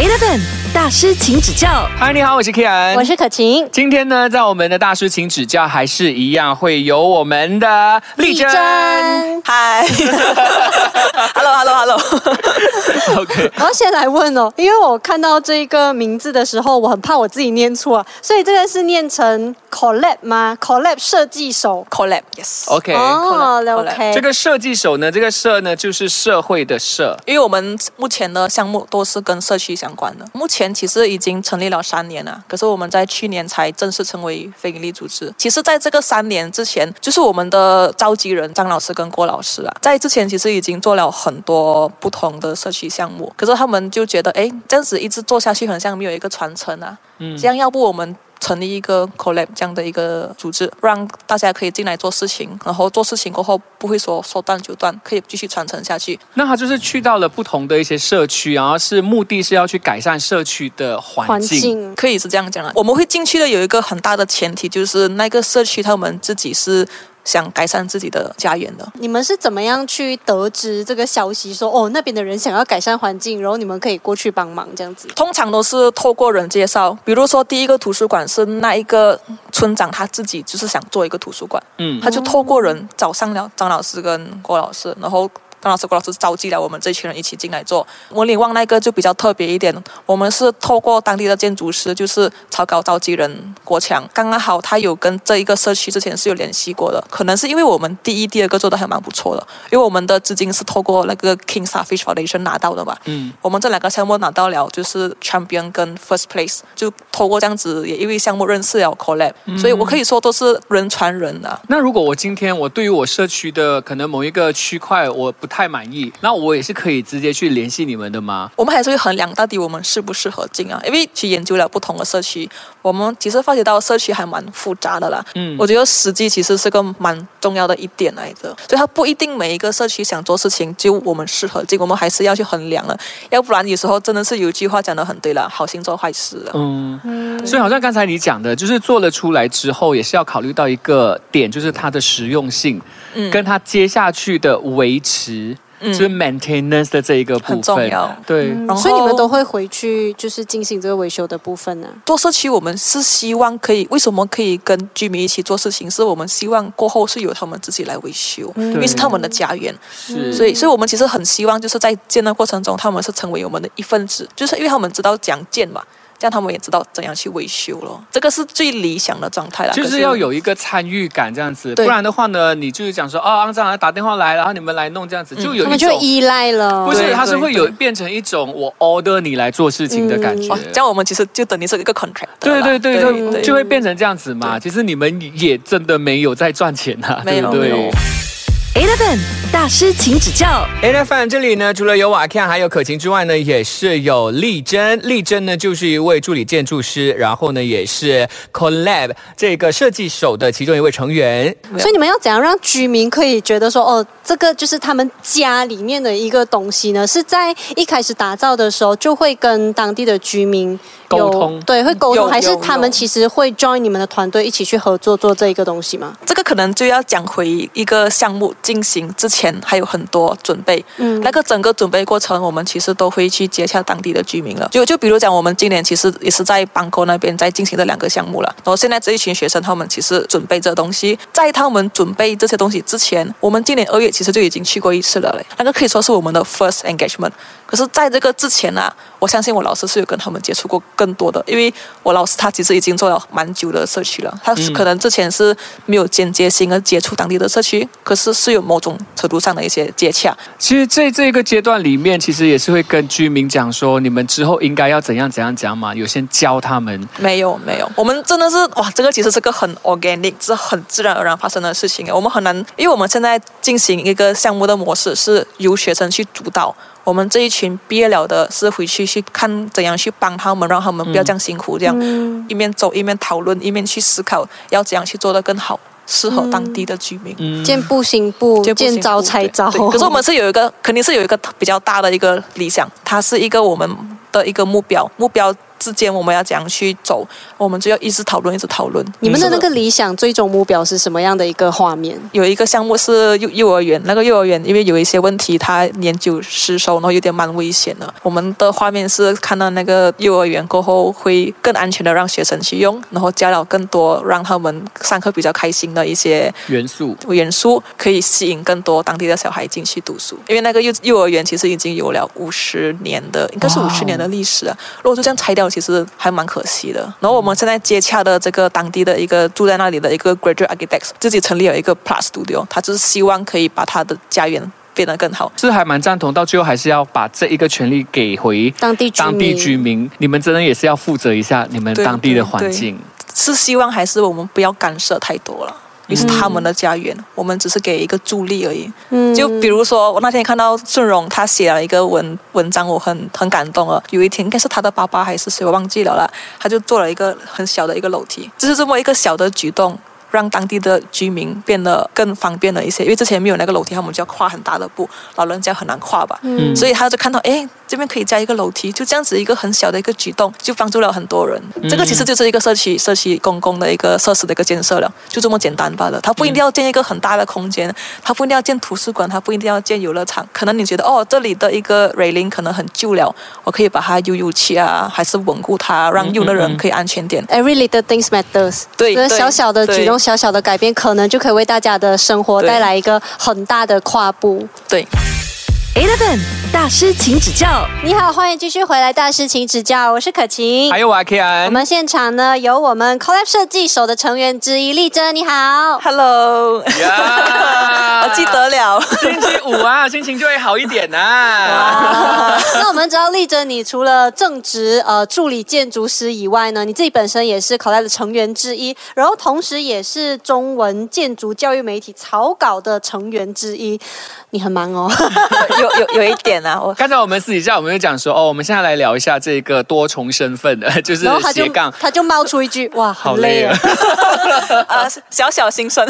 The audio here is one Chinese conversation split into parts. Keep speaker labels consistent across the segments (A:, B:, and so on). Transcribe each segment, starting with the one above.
A: 8 of them. 大师，请指教。
B: 嗨，你好，我是 Kian，
C: 我是可晴。
B: 今天呢，在我们的大师请指教还是一样，会有我们的丽珍。
C: 嗨，
D: Hello，Hello，Hello。
B: OK，
C: 我要先来问哦，因为我看到这个名字的时候，我很怕我自己念错，所以这个是念成 collab 吗？collab 设计手。
D: Collab，yes。
B: OK，
C: 哦 collab，OK。
B: 这个设计手呢，这个社呢就是社会的社。
D: 因为我们目前的项目都是跟社区相关的，目前其实已经成立了三年了，可是我们在去年才正式成为非营利组织。其实，在这个三年之前，就是我们的召集人张老师跟郭老师啊，在之前其实已经做了很多不同的社区项目，可是他们就觉得，哎，这样子一直做下去，很像没有一个传承啊。嗯，这样要不我们。成立一个 collab 这样的一个组织，让大家可以进来做事情，然后做事情过后不会说说断就断，可以继续传承下去。
B: 那他就是去到了不同的一些社区，然后是目的是要去改善社区的环
C: 环
B: 境。
C: 境
D: 可以是这样讲的。我们会进去的有一个很大的前提，就是那个社区他们自己是想改善自己的家园的。
C: 你们是怎么样去得知这个消息说哦那边的人想要改善环境，然后你们可以过去帮忙这样子？
D: 通常都是透过人介绍，比如说第一个图书馆是那一个村长他自己就是想做一个图书馆，
B: 嗯，
D: 他就透过人找上了张老师跟郭老师，然后。张老师、郭老师召集了我们这群人一起进来做。模拟旺那个就比较特别一点，我们是透过当地的建筑师，就是草稿召集人郭强，刚刚好他有跟这一个社区之前是有联系过的，可能是因为我们第一、第二个做的还蛮不错的，因为我们的资金是透过那个 King Starfish Foundation 拿到的嘛。
B: 嗯，
D: 我们这两个项目拿到了，就是 Champion 跟 First Place，就透过这样子，也因为项目认识了 Collab，、所以我可以说都是人传人啊。
B: 那如果我今天我对于我社区的可能某一个区块我不太满意，那我也是可以直接去联系你们的吗？
D: 我们还是会衡量到底我们适不适合进啊，因为去研究了不同的社区，我们其实发觉到社区还蛮复杂的啦。
B: 嗯
D: 我觉得实际其实是个蛮重要的一点来着，所以它不一定每一个社区想做事情就我们适合进，我们还是要去衡量了，要不然有时候真的是有一句话讲的很对了，好心做坏事啊。
B: 嗯，所以好像刚才你讲的，就是做了出来之后，也是要考虑到一个点，就是它的实用性，
D: 嗯
B: 跟它接下去的维持，
D: 嗯。
B: 就是 maintenance 的这一个部分，
D: 很重要。
B: 对，
D: 然后
C: 所以你们都会回去就是进行这个维修的部分呢？
D: 做社区，我们是希望可以，为什么可以跟居民一起做事情？是我们希望过后是由他们自己来维修，因为是他们的家园。
B: 是，
D: 所以，所以我们其实很希望，就是在建的过程中，他们是成为我们的一份子，就是因为他们知道讲建嘛，这样他们也知道怎样去维修了。这个是最理想的状态了。
B: 就是要有一个参与感这样子，不然的话呢，你就是讲说哦，肮脏啊，打电话来，然后你们来弄这样子，就有
C: 他
B: 一种。
C: 们就依赖了。
B: 不是，
D: 对
B: 它是会有变成一种我 order 你来做事情的感觉。
D: 哦，这样我们其实就等于是一个 contract。
B: 对对对
D: 对
B: 对，就会变成这样子嘛。其实你们也真的没有在赚钱啊，
D: 没有
B: 对不对
D: 没有
A: Eleven 大师，请指教。
B: Eleven 这里呢，除了有瓦 Ken 还有可晴之外呢，也是有丽珍。丽珍呢，就是一位助理建筑师，然后呢，也是 Collab 这个设计手的其中一位成员。
C: 所以你们要怎样让居民可以觉得说，哦，这个就是他们家里面的一个东西呢？是在一开始打造的时候就会跟当地的居民有
B: 沟通
C: 对，会沟通，还是他们其实会 join 你们的团队一起去合作做这一个东西吗？
D: 这个可能就要讲回一个项目进行之前还有很多准备。
C: 嗯
D: 那个整个准备过程，我们其实都会去接洽当地的居民了。就就比如讲，我们今年其实也是在邦沟那边在进行这两个项目了。然后现在这一群学生，他们其实准备这东西，在他们准备这些东西之前，我们今年二月其实就已经去过一次了嘞。那个可以说是我们的 first engagement。可是，在这个之前啊，我相信我老师是有跟他们接触过更多的，因为我老师他其实已经做了蛮久的社区了，他是可能之前是没有间接性的接触当地的社区，可是是有某种程度上的一些接洽。
B: 其实，在这个阶段里面，其实也是会跟居民讲说，你们之后应该要怎样怎样讲嘛，有先教他们。
D: 没有没有，我们真的是哇，这个其实是个很 organic，是很自然而然发生的事情。我们很难，因为我们现在进行一个项目的模式是由学生去主导。我们这一群毕业了的是回去去看怎样去帮他们，让他们不要这样辛苦，这样、一面走一面讨论，一面去思考要怎样去做得更好。适合当地的居民。
B: 嗯
C: 见步行步，
D: 见步步
C: 见招拆招。
D: 可是我们是有一个，肯定是有一个比较大的一个理想，它是一个我们的一个目标，目标之间我们要怎样去走，我们就要一直讨论，一直讨论。
C: 你们的那
D: 嗯
C: 个理想最终目标是什么样的一个画面？
D: 有一个项目是幼幼儿园，那个幼儿园因为有一些问题，它年久失修，然后有点蛮危险的。我们的画面是看到那个幼儿园过后会更安全的让学生去用，然后加了更多让他们上课比较开心的一些
B: 元素。
D: 元素，可以吸引更多当地的小孩进去读书。因为那个幼幼儿园其实已经有了五十年的，应该是五十年的历史啊。如果就这样拆掉，其实还蛮可惜的。然后我们现在接洽的这个当地的一个住在那里的一个 graduate architects，自己成立了一个 Plus Studio，他就是希望可以把他的家园变得更好。
B: 是还蛮赞同，到最后还是要把这一个权利给回
C: 当地居民
B: 当地居民。你们真的也是要负责一下你们
D: 对
B: 当地的环境。
D: 是希望还是我们不要干涉太多了。也是他们的家园，我们只是给一个助力而已。
C: 嗯
D: 就比如说，我那天看到顺荣他写了一个文文章，我很很感动了。有一天应该是他的爸爸还是谁，我忘记了啦，他就做了一个很小的一个楼梯，就是这么一个小的举动。让当地的居民变得更方便了一些，因为之前没有那个楼梯，他们就要跨很大的步，老人家很难跨吧。
B: 嗯
D: 所以他就看到，哎，这边可以加一个楼梯，就这样子一个很小的一个举动，就帮助了很多人。这个其实就是一个社区社区公共的一个设施的一个建设了，就这么简单罢了。它不一定要建一个很大的空间，它不一定要建图书馆，它不一定要建游乐场。可能你觉得哦，这里的一个 railing 可能很旧了，我可以把它悠悠漆啊，还是稳固它，让用的人可以安全点。
C: Every little things matters。
D: 对对
C: 小小的举动、小小的改变，可能就可以为大家的生活带来一个很大的跨步。
D: 对。
A: Eleven 大师，请指教。
C: 你好，欢迎继续回来，大师请指教，我是可晴
B: 还。有我阿 K
C: 我，们现场呢有我们 Collab 设计手的成员之一丽珍，你好。
D: Hello，
B: 呀
D: 我记得了。
B: 星期五啊，心情就会好一点呐、
C: 啊那我们知道丽珍，你除了正职呃助理建筑师以外呢，你自己本身也是 Collab 的成员之一，然后同时也是中文建筑教育媒体草稿的成员之一，你很忙哦。
D: 有有有一点啊，我
B: 刚才我们私底下我们就讲说，哦，我们现在来聊一下这个多重身份的，就是斜杠。
C: 他就冒出一句：“哇，
B: 好
C: 累
B: 累啊
C: 啊。
D: 啊小小心酸，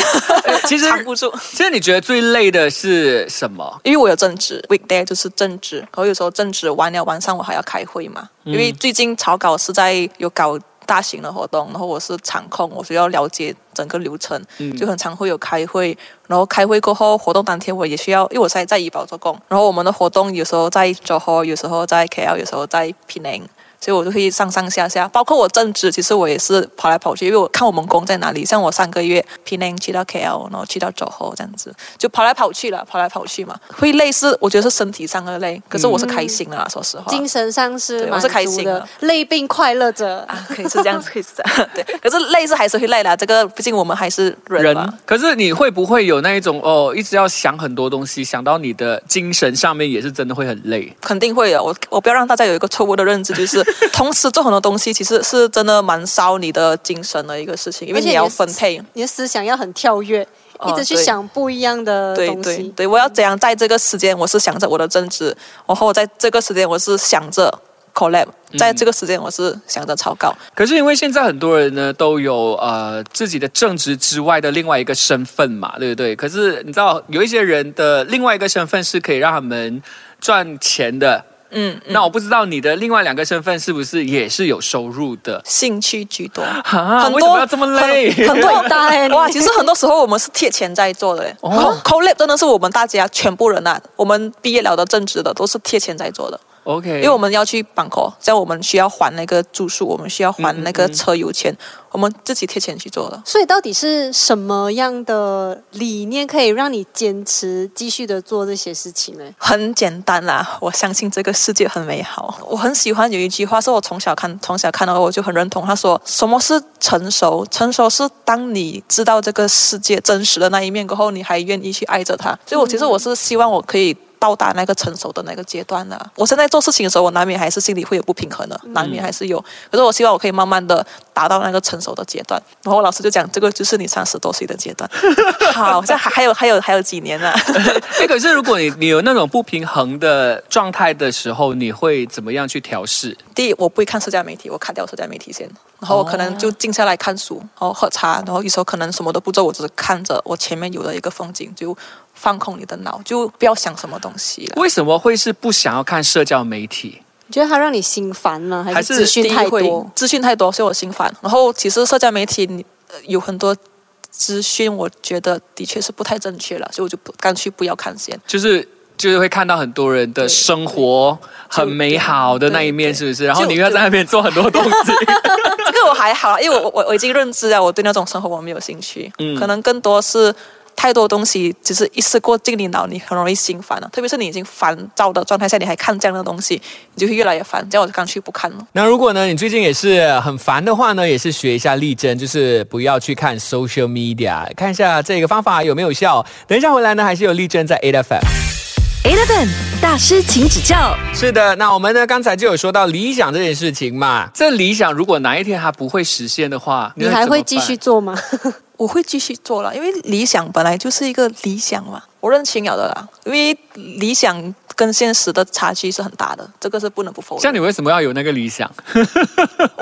B: 其实
D: 藏不住。
B: 其实你觉得最累的是什么？
D: 因为我有正职，weekday 就是正职，然后有时候正职完了晚上我还要开会嘛。因为最近草稿是在有搞大型的活动，然后我是场控，我需要了解整个流程，就很常会有开会。然后开会过后，活动当天我也需要，因为我在在怡保做工，然后我们的活动有时候在周后，有时候在 KL，有时候在 Penang。所以我就会上上下下，包括我正职，其实我也是跑来跑去，因为我看我们工在哪里。像我上个月 Penang 去到 KL，然后去到周后这样子，就跑来跑去了，跑来跑去嘛。会累是我觉得是身体上的累，可是我是开心的啦，说实话。
C: 精神上是
D: 对我是开心的，
C: 累并快乐着。
D: 啊，可以是这样子，可以是这样，对。可是累是还是会累啦，这个毕竟我们还是人嘛。
B: 可是你会不会有那一种哦，一直要想很多东西，想到你的精神上面也是真的会很累？
D: 肯定会的，我我不要让大家有一个错误的认知，就是 同时做很多东西，其实是真的蛮烧你的精神的一个事情，因为你要分配。
C: 你的思想要很跳跃，
D: 哦
C: 一直去想不一样的
D: 对
C: 东西。
D: 对对，我要怎样在这个时间，我是想着我的政治，然后我在这个时间我是想着 collab，在这个时间我是想着草稿。
B: 可是因为现在很多人呢都有呃自己的正职之外的另外一个身份嘛，对不对？可是你知道有一些人的另外一个身份是可以让他们赚钱的。
D: 嗯，嗯
B: 那我不知道你的另外两个身份是不是也是有收入的？
D: 兴趣居多。
B: 啊，
D: 很多
B: 要这么累？
D: 很很多
C: 伟 大欸你
D: 哇！其实很多时候我们是贴钱在做的嘞。
B: 哦
D: Co collab 真的是我们大家全部人啊，我们毕业了的正职的都是贴钱在做的。
B: OK，
D: 因为我们要去 bank 口，像我们需要还那个住宿，我们需要还那个车油钱，我们自己贴钱去做的。
C: 所以到底是什么样的理念可以让你坚持继续的做这些事情呢？
D: 很简单啦，我相信这个世界很美好。我很喜欢有一句话，是我从小看从小看到，我就很认同。他说：“什么是成熟？成熟是当你知道这个世界真实的那一面过后，你还愿意去爱着它。”所以，我其实我是希望我可以。到达那个成熟的那个阶段了。我现在做事情的时候，我难免还是心里会有不平衡的，难免还是有。可是我希望我可以慢慢的达到那个成熟的阶段。然后老师就讲，这个就是你三十多岁的阶段。好，像还还有还有还有几年呢。
B: 哎，可是如果你你有那种不平衡的状态的时候，你会怎么样去调试？
D: 第一，我不会看社交媒体，我砍掉社交媒体先，然后我可能就静下来看书，然后喝茶，然后有时候可能什么都不做，我只是看着我前面有的一个风景，就放空你的脑，就不要想什么东西了。
B: 为什么会是不想要看社交媒体？
C: 你觉得它让你心烦吗？还
B: 还是
C: 是资讯太多？
D: 资讯太多，所以我心烦。然后其实社交媒体有很多资讯，我觉得的确是不太正确了，所以我就不干脆不要看先。
B: 就是就是会看到很多人的生活很美好的那一面，是不是？然后你又要在那边做很多东西，
D: 这个我还好，因为我我我已经认知了，我对那种生活我没有兴趣。
B: 嗯
D: 可能更多是太多东西，只是一次过进你脑，你很容易心烦了。特别是你已经烦躁的状态下，你还看这样的东西，你就会越来越烦。这样我就干脆不看了。
B: 那如果呢，你最近也是很烦的话呢，也是学一下丽珍，就是不要去看 social media，看一下这个方法有没有效。等一下回来呢，还是有丽珍在 A F M。
A: Eleven 大师，请指教。
B: 是的，那我们呢刚才就有说到理想这件事情嘛，这理想如果哪一天它不会实现的话，
C: 你还会继续做吗？
D: 我会继续做了，因为理想本来就是一个理想嘛，我认清了的啦。因为理想跟现实的差距是很大的，这个是不能不否认。
B: 像你为什么要有那个理想？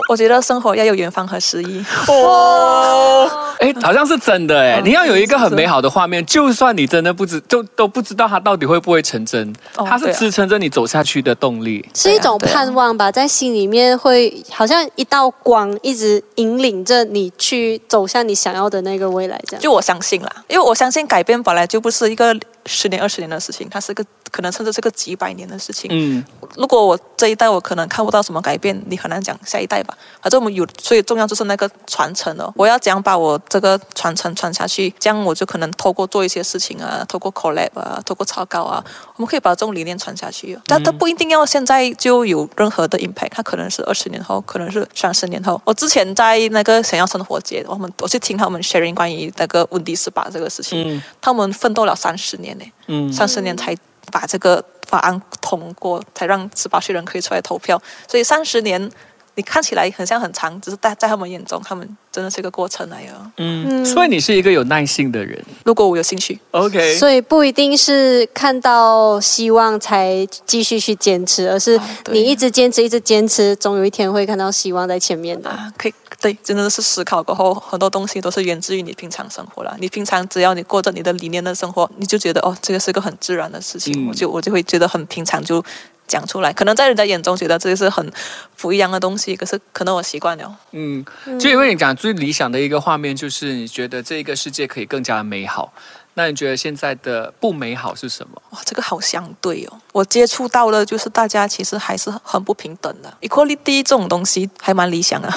D: 我觉得生活要有远方和诗意。
B: 哦，哎，好像是真的哎，
D: 嗯
B: 你要有一个很美好的画面，就算你真的不知就都不知道它到底会不会成真，
D: 哦
B: 它是支撑着你走下去的动力。
C: 是一种盼望吧，在心里面会好像一道光，一直引领着你去走向你想要的那个未来，这样。
D: 就我相信啦，因为我相信改变本来就不是一个十年、二十年的事情，它是个可能甚至是个几百年的事情。
B: 嗯，
D: 如果我这一代我可能看不到什么改变，你很难讲下一代吧。反正我们有最重要就是那个传承哦，我要讲把我这个传承传下去，这样我就可能透过做一些事情啊，透过 collab 啊，透过草稿啊，我们可以把这种理念传下去哦。但它不一定要现在就有任何的 impact，它可能是二十年后，可能是三十年后。我之前在那个想要生活节，我们我去听他们 sharing 关于那个温迪斯巴这个事情，
B: 嗯
D: 他们奋斗了三十年呢。
B: 嗯
D: 三十年才把这个法案通过，才让十八岁人可以出来投票。所以三十年，你看起来很像很长，只是在在他们眼中，他们真的是一个过程来的。
B: 嗯，所以你是一个有耐心的人。
D: 如果我有兴趣
B: ，OK，
C: 所以不一定是看到希望才继续去坚持，而是你一直坚持，一直坚持，总有一天会看到希望在前面的。
D: 啊，可以对，真的是思考过后，很多东西都是源自于你平常生活啦。你平常只要你过着你的理念的生活，你就觉得哦，这个是个很自然的事情，
B: 嗯
D: 我就我就会觉得很平常就讲出来。可能在人家眼中觉得这个是很不一样的东西，可是可能我习惯了。
B: 嗯，就因为你讲最理想的一个画面，就是你觉得这个世界可以更加美好。那你觉得现在的不美好是什么？
D: 哇，这个好相对哦。我接触到了就是大家其实还是很不平等的，equality 这种东西还蛮理想啊，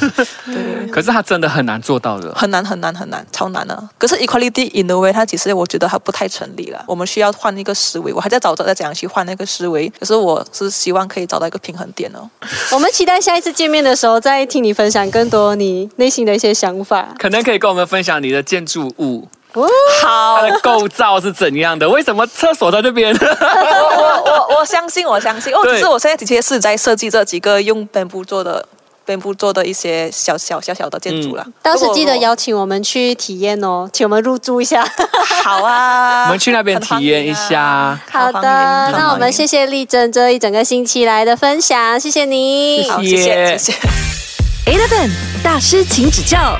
D: 对，
B: 可是它真的很难做到的。
D: 很难很难很难，超难的。可是 equality in the way，它其实我觉得它不太成立了。我们需要换一个思维，我还在找着在怎样去换那个思维。可是我是希望可以找到一个平衡点哦。
C: 我们期待下一次见面的时候，再听你分享更多你内心的一些想法。
B: 可能可以跟我们分享你的建筑物，
C: 哦，
D: 好
B: 它，的构造是怎样的？为什么厕所在这边？
D: 我我我我相信，我相信哦。
B: 对
D: 只是我现在的确是在设计这几个用 bamboo 做的 bamboo 做的一些小小小小的建筑啦。
C: 到时记得邀请我们去体验哦，请我们入住一下。
D: 好啊，
B: 我们去那边体验一下。
C: 好的，那我们谢谢丽珍这一整个星期来的分享，谢谢你。
D: 好，谢谢谢谢。
A: Eleven 大师，请指教。